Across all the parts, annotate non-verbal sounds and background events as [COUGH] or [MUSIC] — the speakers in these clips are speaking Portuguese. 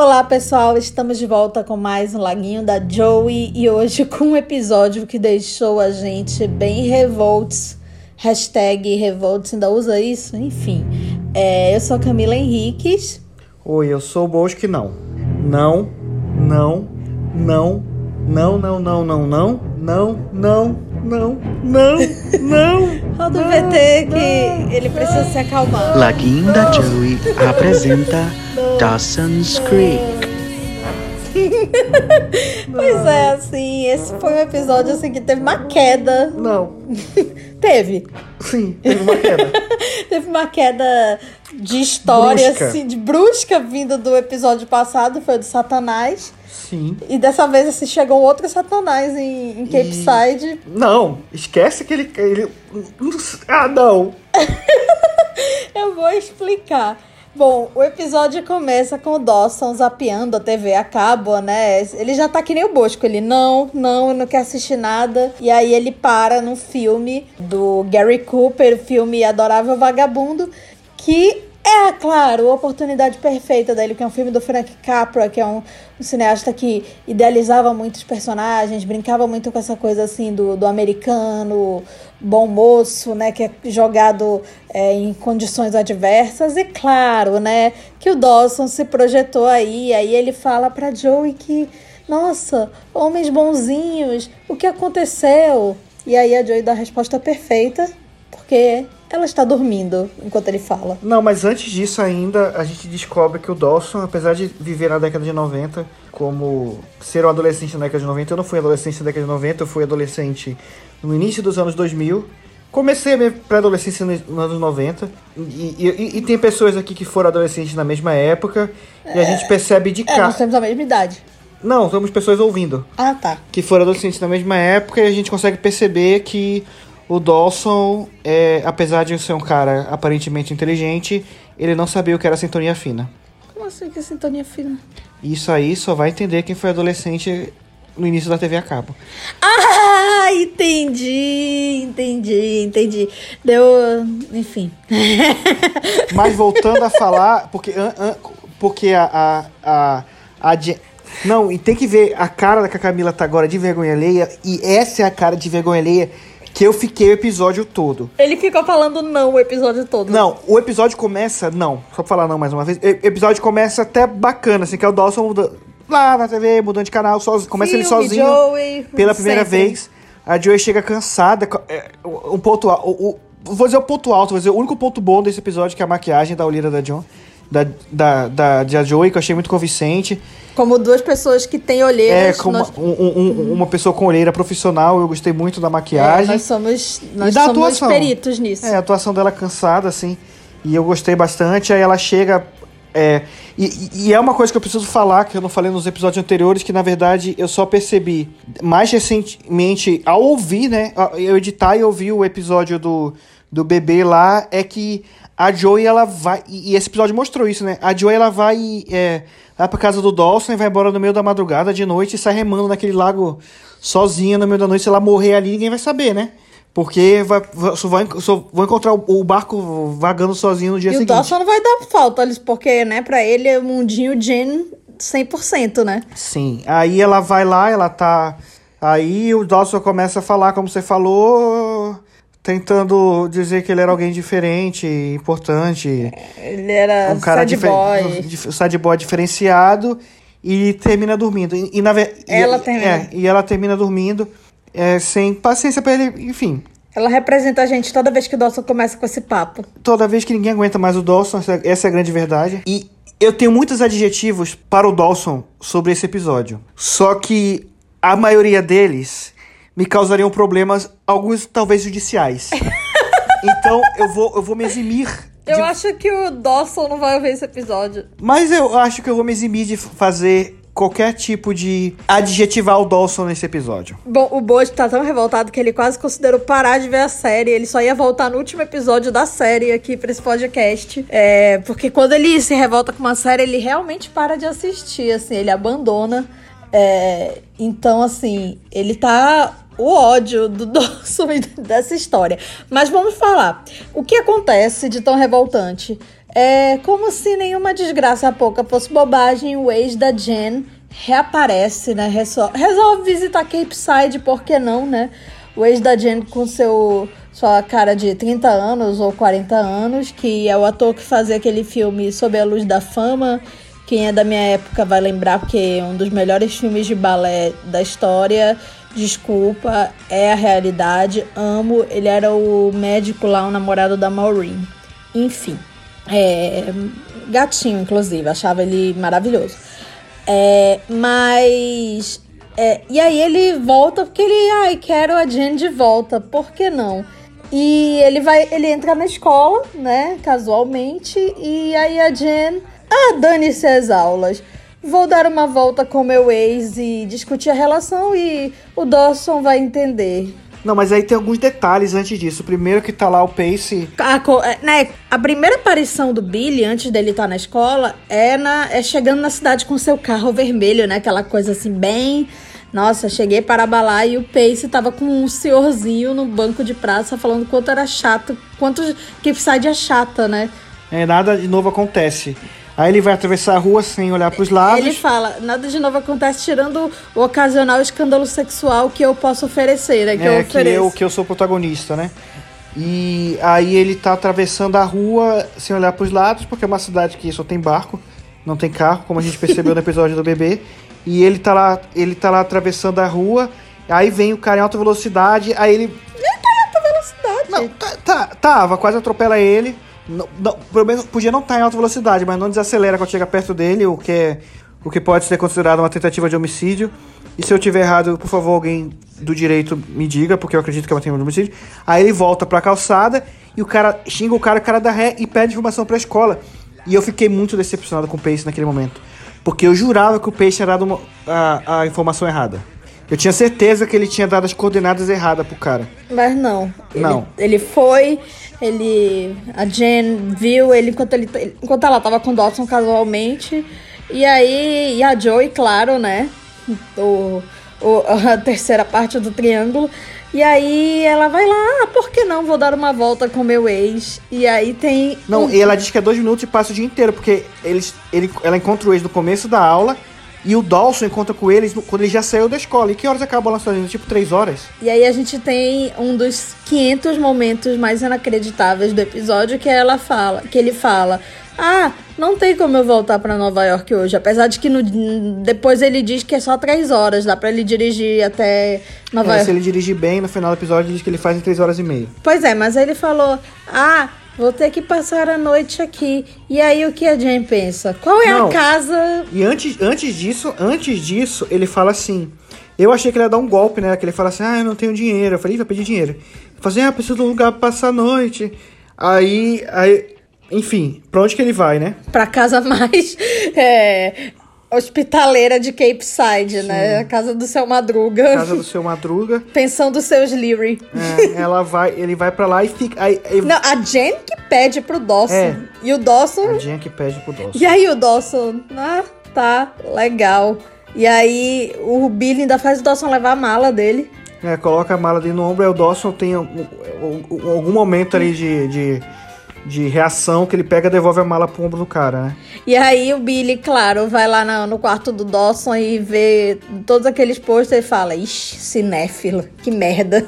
Olá pessoal, estamos de volta com mais um Laguinho da Joey e hoje com um episódio que deixou a gente bem revoltos. Hashtag revolts, ainda usa isso? Enfim. É, eu sou Camila Henriques. Oi, eu sou o Bosque não. Não, não, não, não, não, não, não, não, não, não, não, não, não. O VT que ele precisa se acalmar. Laguinho da Joey apresenta Dawson's Creek. [LAUGHS] Pois é, assim, esse foi um episódio assim que teve uma queda. Não. [LAUGHS] Teve. Sim, teve uma queda. [LAUGHS] Teve uma queda de história, Brusca. assim, de brusca vindo do episódio passado, foi o do Satanás. Sim. E dessa vez, assim, chegou outro Satanás em, em Cape E- Side. Não, esquece que ele, ele. Ah, não. [LAUGHS] Eu vou explicar. Bom, o episódio começa com o Dawson zapeando a TV a cabo, né? Ele já tá que nem o Bosco. Ele, não, não, eu não quero assistir nada. E aí ele para num filme do Gary Cooper, filme Adorável Vagabundo, que é, claro, a oportunidade perfeita dele, que é um filme do Frank Capra, que é um, um cineasta que idealizava muitos personagens, brincava muito com essa coisa assim do, do americano, bom moço, né, que é jogado é, em condições adversas. E claro, né, que o Dawson se projetou aí, aí ele fala pra Joey que, nossa, homens bonzinhos, o que aconteceu? E aí a Joey dá a resposta perfeita, porque ela está dormindo enquanto ele fala. Não, mas antes disso ainda, a gente descobre que o Dawson, apesar de viver na década de 90, como ser um adolescente na década de 90, eu não fui adolescente na década de 90, eu fui adolescente no início dos anos 2000. Comecei a minha pré-adolescência nos nos anos 90. E, e- e tem pessoas aqui que foram adolescentes na mesma época. E a gente percebe de É, cara. nós temos a mesma idade. Não, temos pessoas ouvindo. Ah, tá. que foram adolescentes na mesma época e a gente consegue perceber que o Dawson, é, apesar de ser um cara aparentemente inteligente, ele não sabia o que era sintonia fina. Como assim que sintonia fina? Isso aí só vai entender quem foi adolescente no início da TV a cabo. Ah, entendi, entendi, entendi. Deu, enfim. [LAUGHS] Mas voltando a falar, porque, porque a, a, a, a Não, e tem que ver a cara da que a Camila tá agora de vergonha alheia, e essa é a cara de vergonha alheia que eu fiquei o episódio todo. Ele ficou falando não o episódio todo. Não, o episódio começa. Não, só pra falar não mais uma vez. O episódio começa até bacana, assim, que é o Dawson muda, lá na TV, mudando de canal, sozinho, começa ele Filme, sozinho Joey, pela primeira sempre. vez. A Joey chega cansada. co- é, Um ponto. O, o- vou dizer o ponto alto, vou dizer o único ponto bom desse episódio, que é a maquiagem da Olira da John. Da, da, da, da Joey, que eu achei muito convincente. Como duas pessoas que têm É, olheiras. como nós, uma, um- um- uma pessoa com olheira profissional, eu gostei muito da é, maquiagem. nós somos, nós somos atuação. peritos nisso. É, a atuação dela cansada, assim. E eu gostei bastante. Aí ela chega. É, e, e- é uma coisa que eu preciso falar, que eu não falei nos episódios anteriores, que na verdade eu só percebi mais recentemente ao ouvir, né? Eu editar e ouvir o episódio do, do bebê lá, é que a Joey ela vai. E e esse episódio mostrou isso, né? A Joey ela vai. É, vai pra casa do Dawson e vai embora no meio da madrugada, de noite, e sai remando naquele lago sozinha no meio da noite. Se ela morrer ali, ninguém vai saber, né? Porque vai, vai- só, vai, só vão encontrar o, o barco vagando sozinho no dia E o seguinte. Dawson não vai dar falta, porque, né, pra ele é o mundinho Jen 100%, né? Sim. Aí ela vai lá, ela tá. Aí o Dawson começa a falar, como você falou, tentando dizer que ele era alguém diferente, importante. Ele era um cara sad boy. sad boy diferenciado e termina dormindo. E, e na ve- e- Ela termina. É, e ela termina dormindo é, sem paciência pra ele, enfim. Ela representa a gente toda vez que o Dawson começa com esse papo. Toda vez que ninguém aguenta mais o Dawson, essa, essa é a grande verdade. E eu tenho muitos adjetivos para o Dawson sobre esse episódio. Só que a maioria deles me causariam problemas, alguns talvez judiciais. [LAUGHS] então eu vou, eu vou me eximir. Eu de- acho que o Dawson não vai ouvir esse episódio. Mas eu acho que eu vou me eximir de fazer qualquer tipo de adjetivar o Dawson nesse episódio. Bom, o Bojo tá tão revoltado que ele quase considerou parar de ver a série. Ele só ia voltar no último episódio da série aqui pra esse podcast. É, porque quando ele se revolta com uma série, ele realmente para de assistir, assim, ele abandona. É, então, assim, ele tá o ódio do [LAUGHS] e dessa história. Mas vamos falar. O que acontece de tão revoltante? É como se nenhuma desgraça pouca fosse bobagem, o ex da Jen reaparece, né? Resol resolve visitar Cape Side, por que não, né? O ex da Jen com seu sua cara de 30 anos ou 40 anos, que é o ator que fazia aquele filme Sob a Luz da Fama. Quem é da minha época vai lembrar, porque é um dos melhores filmes de balé da história. Desculpa, é a realidade. Amo. Ele era o médico lá, o namorado da Maureen. Enfim. É, gatinho, inclusive. Achava ele maravilhoso. É, mas. É, e aí ele volta porque ele. Ai, quero a Jen de volta. Por que não? E ele vai. Ele entra na escola, né? Casualmente. E aí a Jen. Ah, dane-se as aulas. Vou dar uma volta com meu ex e discutir a relação e o Dawson vai entender. Não, mas aí tem alguns detalhes antes disso. Primeiro que tá lá o Pace. A, né, a primeira aparição do Billy, antes dele estar tá na escola, é, na, é chegando na cidade com seu carro vermelho, né? Aquela coisa assim, bem. Nossa, cheguei para abalar e o Pace tava com um senhorzinho no banco de praça falando quanto era chato, quanto Capside é chata, né? É, nada de novo acontece. Aí ele vai atravessar a rua sem olhar para os lados. Ele fala: nada de novo acontece tirando o ocasional escândalo sexual que eu posso oferecer, né? Que é, eu ofereço. Que eu, que eu sou protagonista, né? E aí ele tá atravessando a rua sem olhar para os lados, porque é uma cidade que só tem barco, não tem carro, como a gente percebeu no episódio do bebê. E ele tá lá, ele tá lá atravessando a rua, aí vem o cara em alta velocidade, aí ele. Ele tá em alta velocidade. Não, tá, tá, tava, quase atropela ele. Não, não, pelo menos podia não estar tá em alta velocidade, mas não desacelera quando chega perto dele, o que, é, o que pode ser considerado uma tentativa de homicídio. E se eu tiver errado, por favor, alguém do direito me diga, porque eu acredito que é uma tentativa de homicídio. Aí ele volta pra calçada e o cara xinga o cara, o cara dá ré e pede informação pra escola. E eu fiquei muito decepcionado com o Pace naquele momento. Porque eu jurava que o Pace tinha dado uma, a, a informação errada. Eu tinha certeza que ele tinha dado as coordenadas erradas pro cara. Mas não. Não. Ele, ele foi, ele. A Jen viu ele enquanto, ele enquanto ela tava com o Dawson casualmente. E aí. E a Joey, claro, né? O, o, a terceira parte do triângulo. E aí ela vai lá, ah, por que não? Vou dar uma volta com meu ex. E aí tem. Não, um... e ela diz que é dois minutos e passa o dia inteiro, porque eles, ele, ela encontra o ex no começo da aula e o Dawson encontra com eles quando ele já saiu da escola. E que horas acaba o lançamento? Tipo, três horas? E aí a gente tem um dos 500 momentos mais inacreditáveis do episódio que ela fala, que ele fala: "Ah, não tem como eu voltar para Nova York hoje", apesar de que no, depois ele diz que é só três horas, dá para ele dirigir até Nova é, York. Se ele dirigir bem, no final do episódio ele diz que ele faz em três horas e meia. Pois é, mas aí ele falou: "Ah, Vou ter que passar a noite aqui. E aí o que a Jane pensa? Qual é Não. a casa? E antes, antes disso, antes disso, ele fala assim. Eu achei que ele ia dar um golpe, né? Que ele fala assim, ah, eu não tenho dinheiro. Eu falei, vai pedir dinheiro. Ele fala assim, ah, preciso de um lugar pra passar a noite. Aí, aí, enfim, pra onde que ele vai, né? Pra casa [LAUGHS] mais é, hospitaleira de Cape Side, Sim. né? A casa do seu Madruga. Casa do seu Madruga. [LAUGHS] Pensando seus Leary. É, ela vai, ele vai para lá e fica. Aí, aí... Não, a Jen que pede pro Dawson. É. E o Dawson. A Jen que pede pro Dawson. E aí o Dawson, ah, tá, legal. E aí o Billy ainda faz o Dawson levar a mala dele. É, coloca a mala dele no ombro, aí o Dawson tem algum momento ali de, de de reação que ele pega e devolve a mala pro ombro do cara, né? E aí o Billy, claro, vai lá no, no quarto do Dawson e vê todos aqueles posters e fala, ixi, cinéfilo, que merda.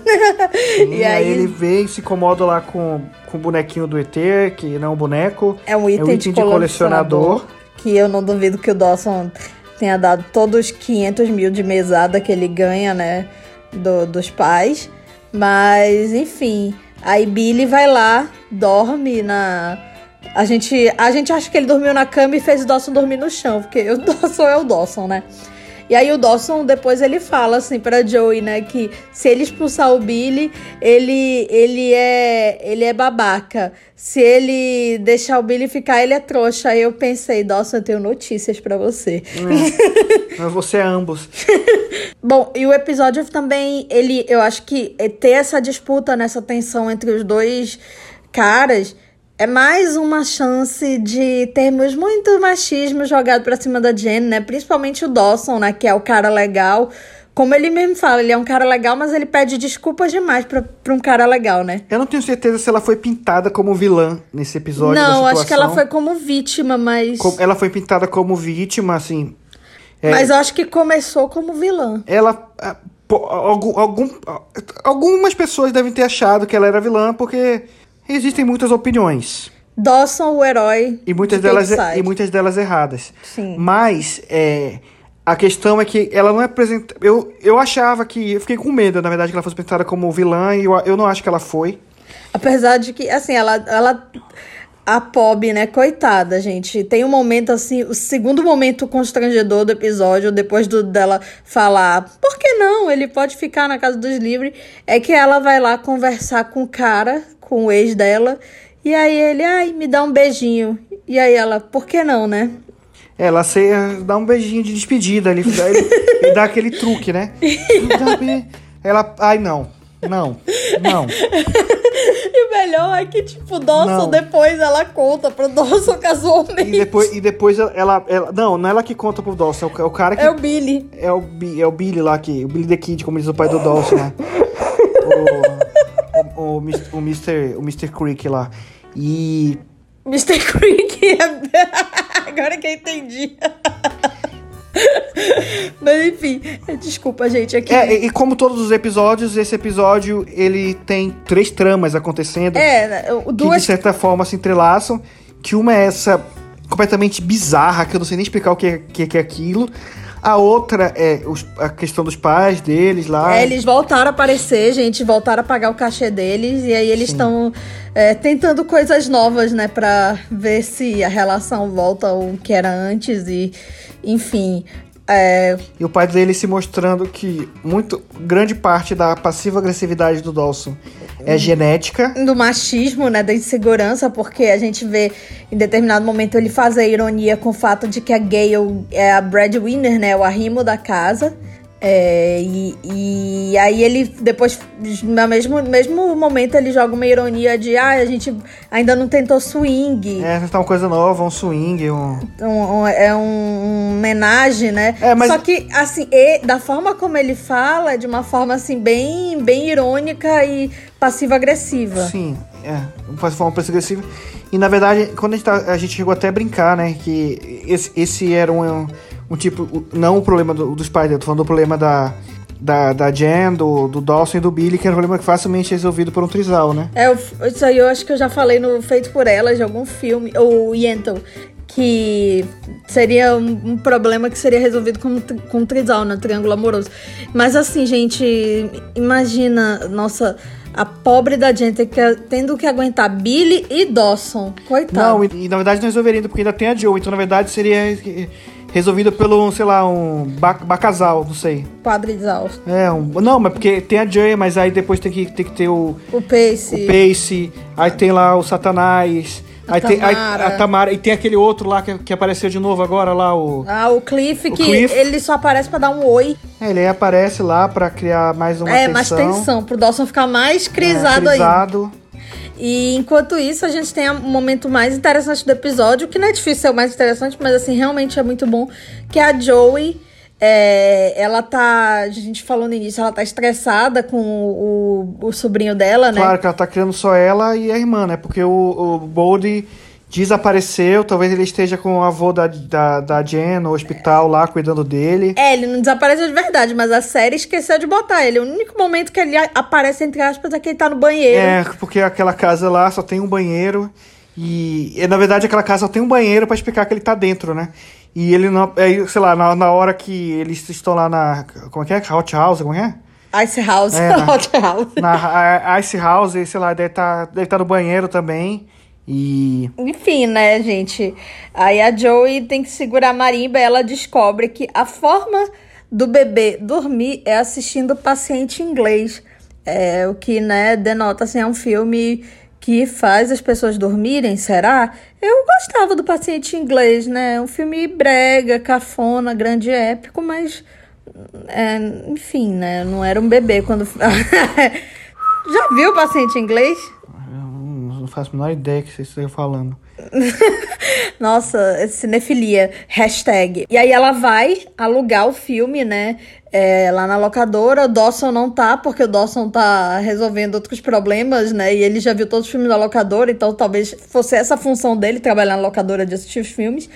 Sim, [LAUGHS] e aí, ele vê e se incomoda lá com, com o bonequinho do ET, que não é um boneco. É um item, é um item de, de colecionador. Que eu não duvido que o Dawson tenha dado todos os 500 mil de mesada que ele ganha, né, do, dos pais. Mas, enfim... Aí Billy vai lá, dorme na. A gente, a gente acha que ele dormiu na cama e fez o Dawson dormir no chão, porque o [LAUGHS] Dawson é o Dawson, né? E aí o Dawson depois ele fala assim para Joey, né, que se ele expulsar o Billy, ele ele é ele é babaca. Se ele deixar o Billy ficar, ele é trouxa. Aí eu pensei, Dawson, eu tenho notícias para você. [LAUGHS] É. você é ambos. [LAUGHS] Bom, e o episódio também, ele, eu acho que ter essa disputa nessa tensão entre os dois caras é mais uma chance de termos muito machismo jogado pra cima da Jen, né? Principalmente o Dawson, né? Que é o cara legal, como ele mesmo fala, ele é um cara legal, mas ele pede desculpas demais pra, pra um cara legal, né? Eu não tenho certeza se ela foi pintada como vilã nesse episódio. Não, acho que ela foi como vítima, mas. Ela foi pintada como vítima, assim. É, Mas eu acho que começou como vilã. ela. pô, algum, algum, algumas pessoas devem ter achado que ela era vilã, porque existem muitas opiniões. Dawson, o herói. E muitas, de delas, e muitas delas erradas. Sim. Mas é, a questão é que ela não é apresentada. Eu, eu achava que. Eu fiquei com medo, na verdade, que ela fosse apresentada como vilã, e eu, eu não acho que ela foi. Apesar de que, assim, ela. ela a Pob, né? Coitada, gente. Tem um momento, assim, o segundo momento constrangedor do episódio, depois do, dela falar, por que não? Ele pode ficar na casa dos livres. É que ela vai lá conversar com o cara, com o ex dela. E aí ele, ai, me dá um beijinho. E aí ela, por que não, né? Ela se, dá um beijinho de despedida ali. Ele, ele dá aquele truque, né? [LAUGHS] Ela. Ai, não. Não. Não. E o melhor é que, tipo, Dawson, Não. depois ela conta pro Dawson [LAUGHS] casualmente. E depois, e depois ela, ela. Não, não é ela que conta pro Dawson, é o, é o cara que. É o Billy. É o, é o Billy lá, que, o Billy the Kid, como diz o pai do Dawson, né? [LAUGHS] o, o, o, o Mr. O Mr. Creek lá. E. Mr. Creek. [LAUGHS] Agora que eu entendi. [LAUGHS] Mas enfim, desculpa, gente. Aqui. É, e, e como todos os episódios, esse episódio ele tem três tramas acontecendo É, o- que de duas. certa forma se entrelaçam. Que uma é essa completamente bizarra, que eu não sei nem explicar o que é, que, que é aquilo. A outra é os- a questão dos pais deles lá. É, eles voltaram a aparecer, gente, voltaram a pagar o cachê deles, e aí eles estão é, tentando coisas novas, né, pra ver se a relação volta ao que era antes, e enfim. É, E o pai dele se mostrando que muito grande parte da passiva agressividade do Dawson é genética. do machismo, né, da insegurança, porque a gente vê em determinado momento ele fazer ironia com o fato de que a Gale é a breadwinner, né, o arrimo da casa. É, e, e aí ele depois, no mesmo, mesmo momento, ele joga uma ironia de ah, a gente ainda não tentou swing. É, tá uma coisa nova, um swing, um. Um- um- é um, homenagem, né? É, mas- Só que, assim, e, da forma como ele fala, de uma forma, assim, bem, bem irônica e passiva-agressiva. Sim, é, de forma agressiva. E na verdade, quando a gente, tá, a gente chegou até a brincar, né? Que esse, esse era um, um tipo. Não o problema do- dos pais, eu tô falando do problema da. Da, da Jen, do, do Dawson e do Billy, que era um problema facilmente resolvido por um trisal, né? É, isso aí eu acho que eu já falei no Feito por Elas, de algum filme, ou Yentl, que seria um, um problema que seria resolvido com, com um trisal, né? Triângulo amoroso. Mas assim, gente, imagina, nossa, a pobre da gente que- tendo que aguentar Billy e Dawson. Coitado. Não, e, e na verdade não resolveria ainda, porque ainda tem a Joe, então na verdade seria resolvido pelo, sei lá, um ba bacasal, não sei. Quadrizal. É, um. Não, mas porque tem a Joy, mas aí depois tem que, tem que ter o, O Pace. o Pace, aí tem lá o Satanás, A aí tem aí- Tamara. a Tamara, e tem aquele outro lá que, que apareceu de novo agora lá, o. Ah, o Cliff, O que Cliff. ele só aparece pra dar um oi. É, ele aí aparece lá pra criar mais uma é, tensão. mais tensão, pro Dawson ficar mais É, crisado ainda. E enquanto isso, a gente tem um momento mais interessante do episódio, que não é difícil ser o mais interessante, mas assim, realmente é muito bom, que é a Joey. é, ela tá, a gente falou no início, ela tá estressada com o, o, o sobrinho dela, né? Claro que ela tá criando só ela e a irmã, né? Porque o, o Boldy desapareceu, talvez ele esteja com o avô da, da, da Jen no hospital lá, cuidando dele. É, ele não desapareceu de verdade, mas a série esqueceu de botar ele. O único momento que ele aparece, entre aspas, é que ele tá no banheiro. É, porque aquela casa lá só tem um banheiro. E, na verdade aquela casa só tem um banheiro pra explicar que ele tá dentro, né? E ele não. Aí, sei lá, na, na hora que eles estão lá na. Como é que é? Hot House, como é? Ice House. É, [LAUGHS] né? Hot House. Na a- Ice House, sei lá, deve tá, deve tá no banheiro também. E. Enfim, né, gente? Aí a Joey tem que segurar a marimba e ela descobre que a forma do bebê dormir é assistindo o paciente inglês. É, o que, né, denota, assim, é um filme que faz as pessoas dormirem, será? Eu gostava do paciente inglês, né? É um filme brega, cafona, grande épico, mas... é, enfim, né? Não era um bebê quando... [LAUGHS] Já viu o paciente inglês? Não faço a menor ideia que vocês estão falando. [LAUGHS] Nossa, é cinefilia. Hashtag. E aí ela vai alugar o filme, né? É, lá na locadora. O Dawson não tá, porque o Dawson tá resolvendo outros problemas, né? E ele já viu todos os filmes da locadora, então talvez fosse essa a função dele, trabalhar na locadora de assistir os filmes.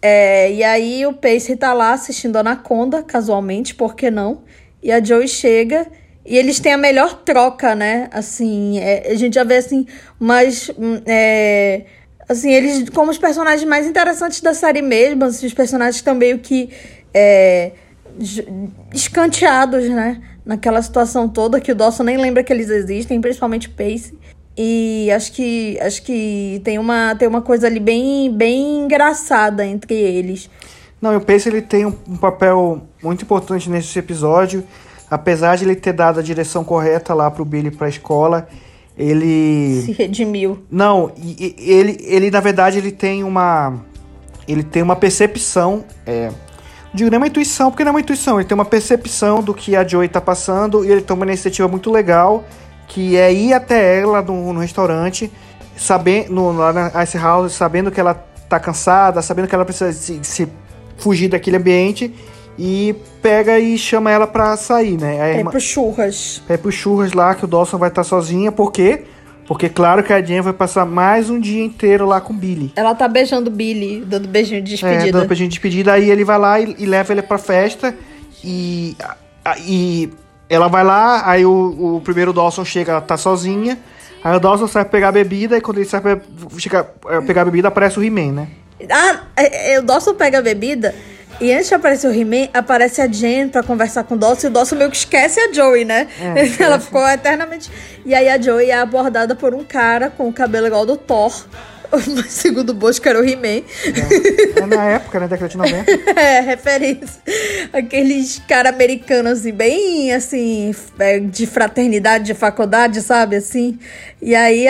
É, e aí o Pace tá lá assistindo Anaconda, casualmente, por que não? E a Joey chega e eles têm a melhor troca, né? Assim, é, a gente já vê, assim, umas... hum, É, assim, eles como os personagens mais interessantes da série mesmo, assim, os personagens estão meio que é, escanteados, né? Naquela situação toda que o Dawson nem lembra que eles existem, principalmente o Pace. E acho que acho que tem uma, tem uma coisa ali bem, bem engraçada entre eles. Não, o Pace ele tem um, um papel muito importante nesse episódio. Apesar de ele ter dado a direção correta lá pro Billy pra escola, ele. Se redimiu. Não, ele, ele na verdade ele tem uma. Ele tem uma percepção. É, não digo nem uma intuição, porque não é uma intuição, ele tem uma percepção do que a Joey tá passando e ele toma uma iniciativa muito legal, que é ir até ela no, no restaurante, sabendo, lá na Ice House, sabendo que ela tá cansada, sabendo que ela precisa se, se fugir daquele ambiente e pega e chama ela pra sair, né? A É pro churras. é pro churras lá que o Dawson vai estar sozinha, por quê? Porque claro que a Jen vai passar mais um dia inteiro lá com o Billy. Ela tá beijando o Billy, dando beijinho de É, despedida. dando pra gente despedida, aí ele vai lá e, e leva ele pra festa e, e ela vai lá, aí o, o primeiro Dawson chega, ela tá sozinha, aí o Dawson sai pra pegar a bebida e quando ele sai pra chega, é, pegar a bebida aparece o He-Man, né? Ah, é, é, o Dawson pega a bebida e antes de aparecer o He-Man, aparece a Jen pra conversar com o Dawson e o Dawson meio que esquece a Joey, né? É, [LAUGHS] Ela ficou eternamente. E aí a Joey é abordada por um cara com o cabelo igual do Thor. [LAUGHS] Segundo o Bosco era o He-Man. É na [LAUGHS] época, né, década de 90. É, referência. Aqueles caras americanos, assim, bem, assim, é, de fraternidade, de faculdade, sabe, assim. E aí,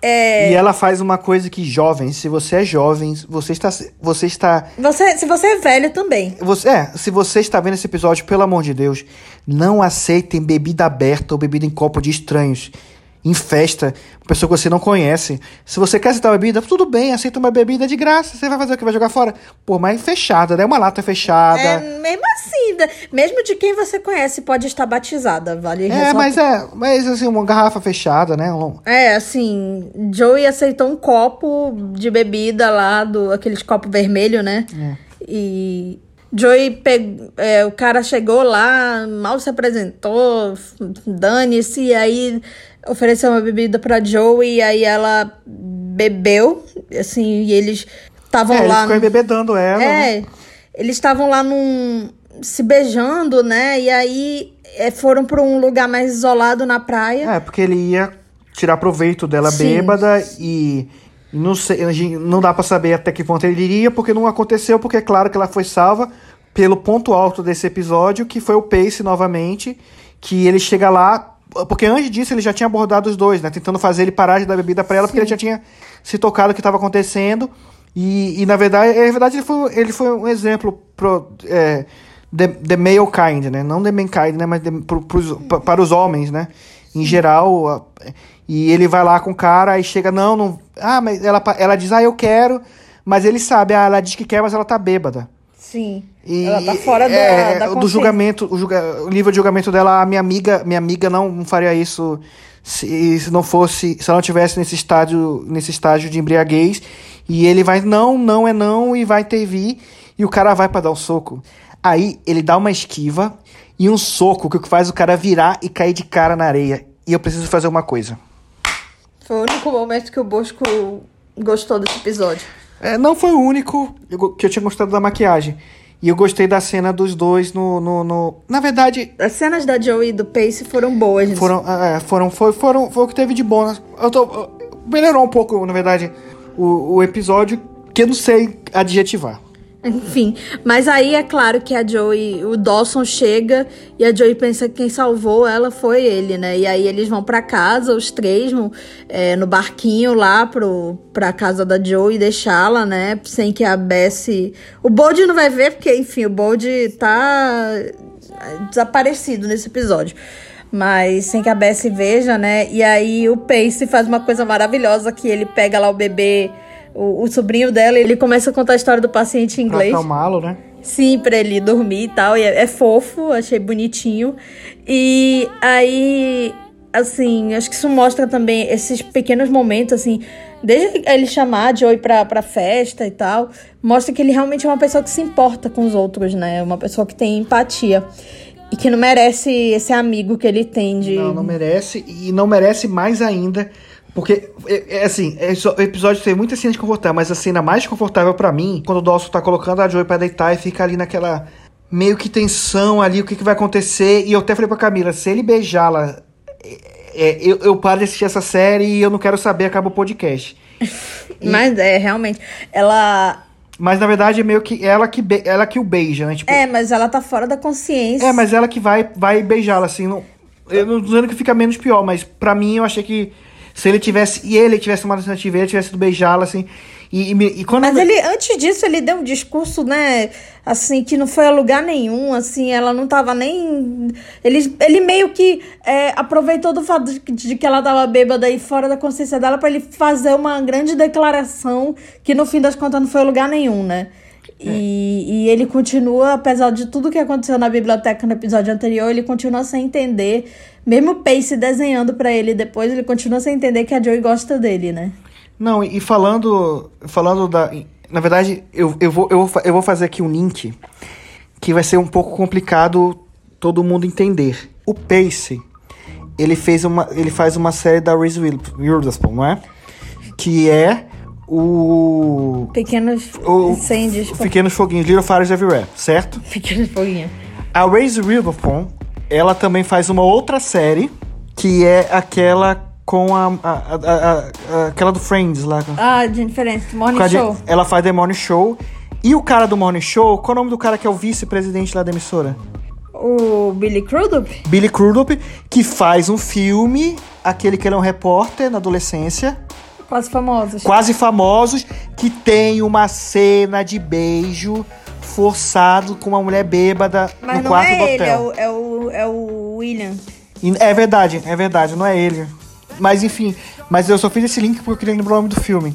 é... E ela faz uma coisa que jovens, se você é jovem, você está você está Você, se você é velho também. Você, é, se você está vendo esse episódio, pelo amor de Deus, não aceitem bebida aberta ou bebida em copo de estranhos. Em festa, pessoa que você não conhece. Se você quer aceitar uma bebida, tudo bem, aceita uma bebida de graça. Você vai fazer o que? Vai jogar fora? Pô, mas fechada, né? Uma lata fechada. É, mesmo assim, mesmo de quem você conhece, pode estar batizada, vale É, ressaltar. mas é, mas assim, uma garrafa fechada, né? É, assim, Joey aceitou um copo de bebida lá, do aqueles copo vermelho, né? É. E Joey pegou. é, o cara chegou lá, mal se apresentou, dane-se, e aí ofereceu uma bebida pra Joey, e aí ela bebeu, assim, e eles estavam É, ele lá. ficou embebedando ela. né? É, eles estavam lá num. se beijando, né? E aí é, foram pra um lugar mais isolado na praia. É, porque ele ia tirar proveito dela Sim. bêbada e não, sei, não dá pra saber até que ponto ele iria, porque não aconteceu, porque é claro que ela foi salva pelo ponto alto desse episódio, que foi o Pace novamente, que ele chega lá, porque antes disso ele já tinha abordado os dois, né, tentando fazer ele parar de dar bebida pra ela, porque ele já tinha se tocado o que estava acontecendo, e, e na verdade, na verdade ele foi, ele foi um exemplo pro, é, the, the male kind, né, não the mankind, né, mas the, pro, pros- pa- para os homens, né, em geral, a- e ele vai lá com o cara, aí chega, não, não. Ah, mas ela, ela diz, ah, eu quero. Mas ele sabe, ah, ela diz que quer, mas ela tá bêbada. Sim. E, ela tá fora é, da do julgamento, o, julga, o nível de julgamento dela, a minha amiga, minha amiga não, faria isso se, se não fosse, se ela não tivesse nesse estágio, nesse estágio de embriaguez. E ele vai, não, não é não, e vai intervir, e o cara vai pra dar um soco. Aí ele dá uma esquiva e um soco que faz o cara virar e cair de cara na areia. E eu preciso fazer uma coisa. Foi o único momento que o Bosco gostou desse episódio. É, não foi o único que eu tinha gostado da maquiagem. E eu gostei da cena dos dois no. no, no- Na verdade, As cenas da Joey e do Pace foram boas. foram. é, foram foi, foram, foi o que teve de bom. Eu tô, eu- melhorou um pouco, na verdade, o, o episódio, que eu não sei adjetivar. Enfim, mas aí é claro que a Joey, o Dawson chega e a Joey pensa que quem salvou ela foi ele, né? E aí eles vão pra casa, os três vão é, no barquinho lá pro, pra casa da Joey deixá-la, né? Sem que a Bessie. O Bold não vai ver, porque, enfim, o Bold tá desaparecido nesse episódio. mas sem que a Bessie veja, né? E aí o Pace faz uma coisa maravilhosa que ele pega lá o bebê, o, o sobrinho dela, ele começa a contar a história do paciente em Pra inglês. acalmá-lo, né? Sim, pra ele dormir e tal. E é, é fofo, achei bonitinho. E aí, assim, acho que isso mostra também esses pequenos momentos, assim, desde ele chamar a Joey pra, pra festa e tal, mostra que ele realmente é uma pessoa que se importa com os outros, né? Uma pessoa que tem empatia. E que não merece esse amigo que ele tem de. Não, não merece. E não merece mais ainda. Porque, é, é assim, é o episódio tem muita cena desconfortável, mas a cena mais desconfortável pra mim, quando o Dawson tá colocando a Joey pra deitar e fica ali naquela meio que tensão ali, o que, que vai acontecer. E eu até falei pra Camila, se ele beijá-la, é, é, eu, eu paro de assistir essa série e eu não quero saber, acaba o podcast. [LAUGHS] Mas é, realmente. Ela. Mas na verdade é meio que ela que, be- ela que o beija, né? Tipo, É, mas ela tá fora da consciência. É, mas ela que vai, vai beijá-la, assim. Não, eu não tô dizendo que fica menos pior, mas pra mim eu achei que se ele tivesse. E ele tivesse tomado a iniciativa, ele tivesse ido beijá-la, assim. E, e, e quando. Mas ele, antes disso, ele deu um discurso, né, assim, que não foi a lugar nenhum, assim, ela não tava nem... Ele, ele meio que é, aproveitou do fato de, que- de que ela tava bêbada e fora da consciência dela pra ele fazer uma grande declaração que, no fim das contas, não foi a lugar nenhum, né? E, e ele continua, apesar de tudo que aconteceu na biblioteca no episódio anterior, ele continua sem entender, mesmo o Pace desenhando pra ele depois, ele continua sem entender que a Joey gosta dele, né? Não, e falando. Falando da. Na verdade, eu, eu, vou, eu, vou, eu vou fazer aqui um link que vai ser um pouco complicado todo mundo entender. O Pace, ele fez uma. Ele faz uma série da Reese Witherspoon, não é? Que é o. Pequenos o incêndios. Pequenos Foguinhos, Little Fires Everywhere, certo? Pequenos foguinhos. A Reese Witherspoon, ela também faz uma outra série, que é aquela com a, a- a- a- aquela do Friends lá. Ah, de diferente. Morning Show. de- Ela faz The Morning Show. E o cara do Morning Show, qual é o nome do cara que é o vice-presidente lá da emissora? O Billy Crudup. Billy Crudup, que faz um filme, aquele que ele é um repórter na adolescência, Quase famosos. quase famosos, que tem uma cena de beijo forçado com uma mulher bêbada Mas no não quarto do é ele, é hotel. o, é, o, é o William. É verdade, é verdade, não é ele. Mas enfim, mas eu só fiz esse link porque eu queria lembrar o nome do filme.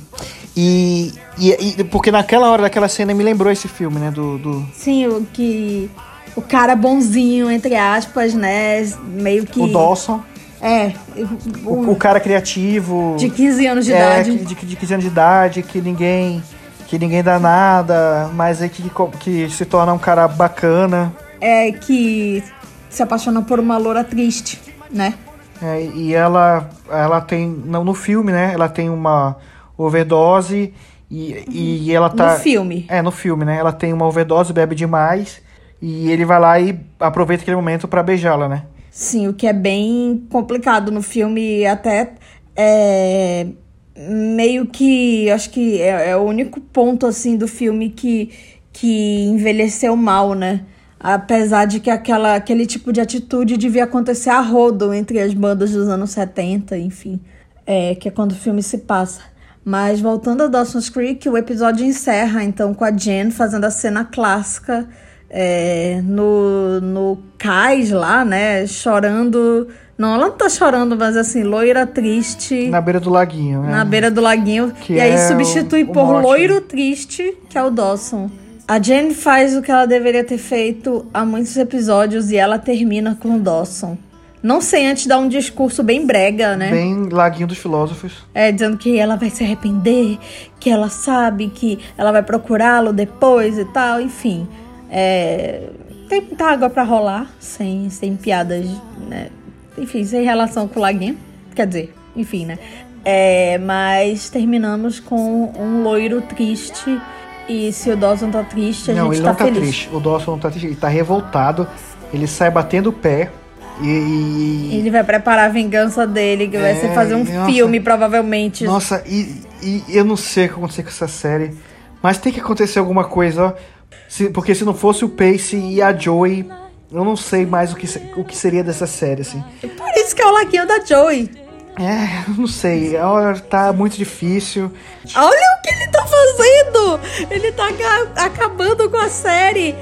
E, e, e- porque naquela hora daquela cena me lembrou esse filme, né? Do, do Sim, o que. O cara bonzinho, entre aspas, né? Meio que. o Dawson, É. O, o, cara criativo. de 15 anos de é, idade. que- de, de 15 anos de idade, que ninguém. Que ninguém dá nada, mas aí que, que se torna um cara bacana. É que se apaixona por uma loura triste, né? É, e ela, ela tem, no, no filme, né? Ela tem uma overdose e, e ela tá. No filme. É, no filme, né? Ela tem uma overdose, bebe demais. E ele vai lá e aproveita aquele momento pra beijá-la, né? Sim, o que é bem complicado no filme, até é meio que acho que é, é o único ponto assim do filme que, que envelheceu mal, né? Apesar de que aquela, aquele tipo de atitude devia acontecer a rodo entre as bandas dos anos 70, enfim, é, que é quando o filme se passa. Mas voltando a Dawson's Creek, o episódio encerra então com a Jen fazendo a cena clássica é, no, no cais lá, né? Chorando. Não, ela não tá chorando, mas assim, loira triste Na beira do laguinho, né? na beira do laguinho. Que e aí é substitui o- o por mote. loiro triste, que é o Dawson. A Jen faz o que ela deveria ter feito há muitos episódios e ela termina com o Dawson. Não sem antes dar um discurso bem brega, né? Bem laguinho dos filósofos. É, dizendo que ela vai se arrepender, que ela sabe que ela vai procurá-lo depois e tal, enfim. É, tem muita água pra rolar, sem, sem piadas, né? Enfim, sem relação com o laguinho. Quer dizer, enfim, né? É, mas terminamos com um loiro triste. E se o Dawson tá triste, a não, gente ele tá não tá feliz. triste. O Dawson não tá triste, ele tá revoltado. Ele sai batendo o pé. E. e- Ele vai preparar a vingança dele, que vai É, ser fazer um nossa. filme, provavelmente. Nossa, e, e eu não sei o que acontecer com essa série. Mas tem que acontecer alguma coisa, ó. Se- porque se não fosse o Pace e a Joey, eu não sei mais o que, o que seria dessa série, assim. Por isso que é o laguinho da Joey. É, não sei. Tá muito difícil. Olha o que ele tá fazendo! Ele tá aca- acabando com a série.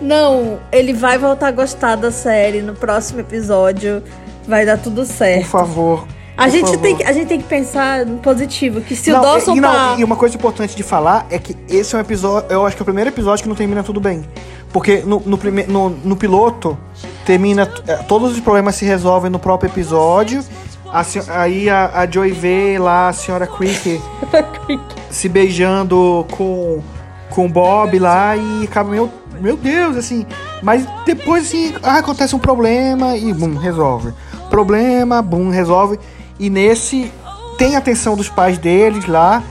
Não, ele vai voltar a gostar da série no próximo episódio. Vai dar tudo Por certo. favor. A por gente, favor. tem que, a gente tem que pensar no positivo, que se Não, o Dawson e, não, tá... e uma coisa importante de falar é que esse é um episódio. Eu acho que é o primeiro episódio que não termina tudo bem. Porque no, no, prime- no, no piloto, termina. é, Todos os problemas se resolvem no próprio episódio. A aí a, a Joy vê lá a senhora Creek [LAUGHS] se beijando com, com o Bob lá e acaba, meu, meu Deus, assim. Mas depois, assim, ah, acontece um problema e bum, resolve. Problema, bum, resolve. E nesse tem a atenção dos pais deles lá,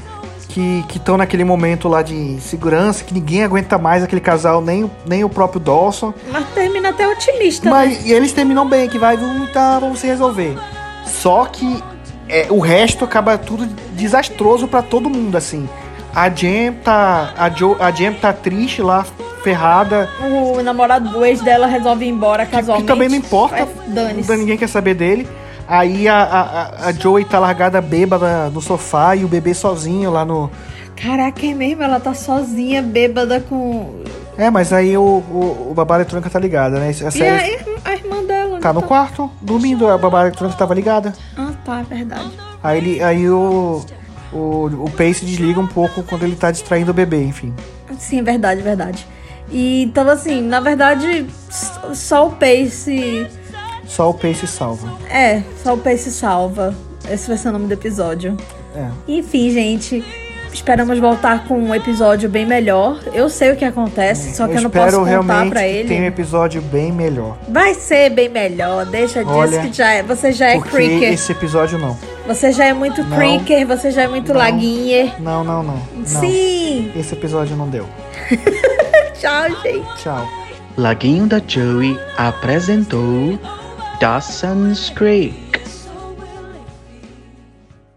que estão naquele momento lá de segurança, que ninguém aguenta mais aquele casal, nem, o- nem o próprio Dawson. Mas termina até otimista, né? Mas e eles terminam bem, que vai, vamos, tá, vamos se resolver. Só que é, o resto acaba tudo desastroso pra todo mundo, assim. A Jem tá. A, jo, a Jem tá triste lá, ferrada. O namorado do ex dela resolve ir embora Que, casualmente. que também não importa. Dane-se. Ninguém quer saber dele. Aí a, a, a- Joey tá largada bêbada no sofá e o bebê sozinho lá no. Caraca, é mesmo? Ela tá sozinha, bêbada com... É, mas aí o, o, o babá eletrônica tá ligada, né? A E a, a irmã dela? tá não no quarto, dormindo, a babá eletrônica tava ligada. Ah, tá, é verdade. Aí, ele, aí o, o, o Pace desliga um pouco quando ele tá distraindo o bebê, enfim. Sim, é verdade, verdade. E, então, assim, na verdade, só o Pace... Só o Pace salva. É, só o Pace salva. Esse vai ser o nome do episódio. É. Enfim, gente... Esperamos voltar com um episódio bem melhor. Eu sei o que acontece, só que eu, não espero posso contar realmente pra que ele. tenha um episódio bem melhor. Vai ser bem melhor, deixa disso Olha, que já é. Você já é porque creeker. esse episódio não. Você já é muito Não. creeker, você já é muito Não. laguinha. Não, não, não. não. Sim! Esse episódio não deu. [LAUGHS] Tchau, gente. Tchau. Laguinho da Joey apresentou Dawson's Creek.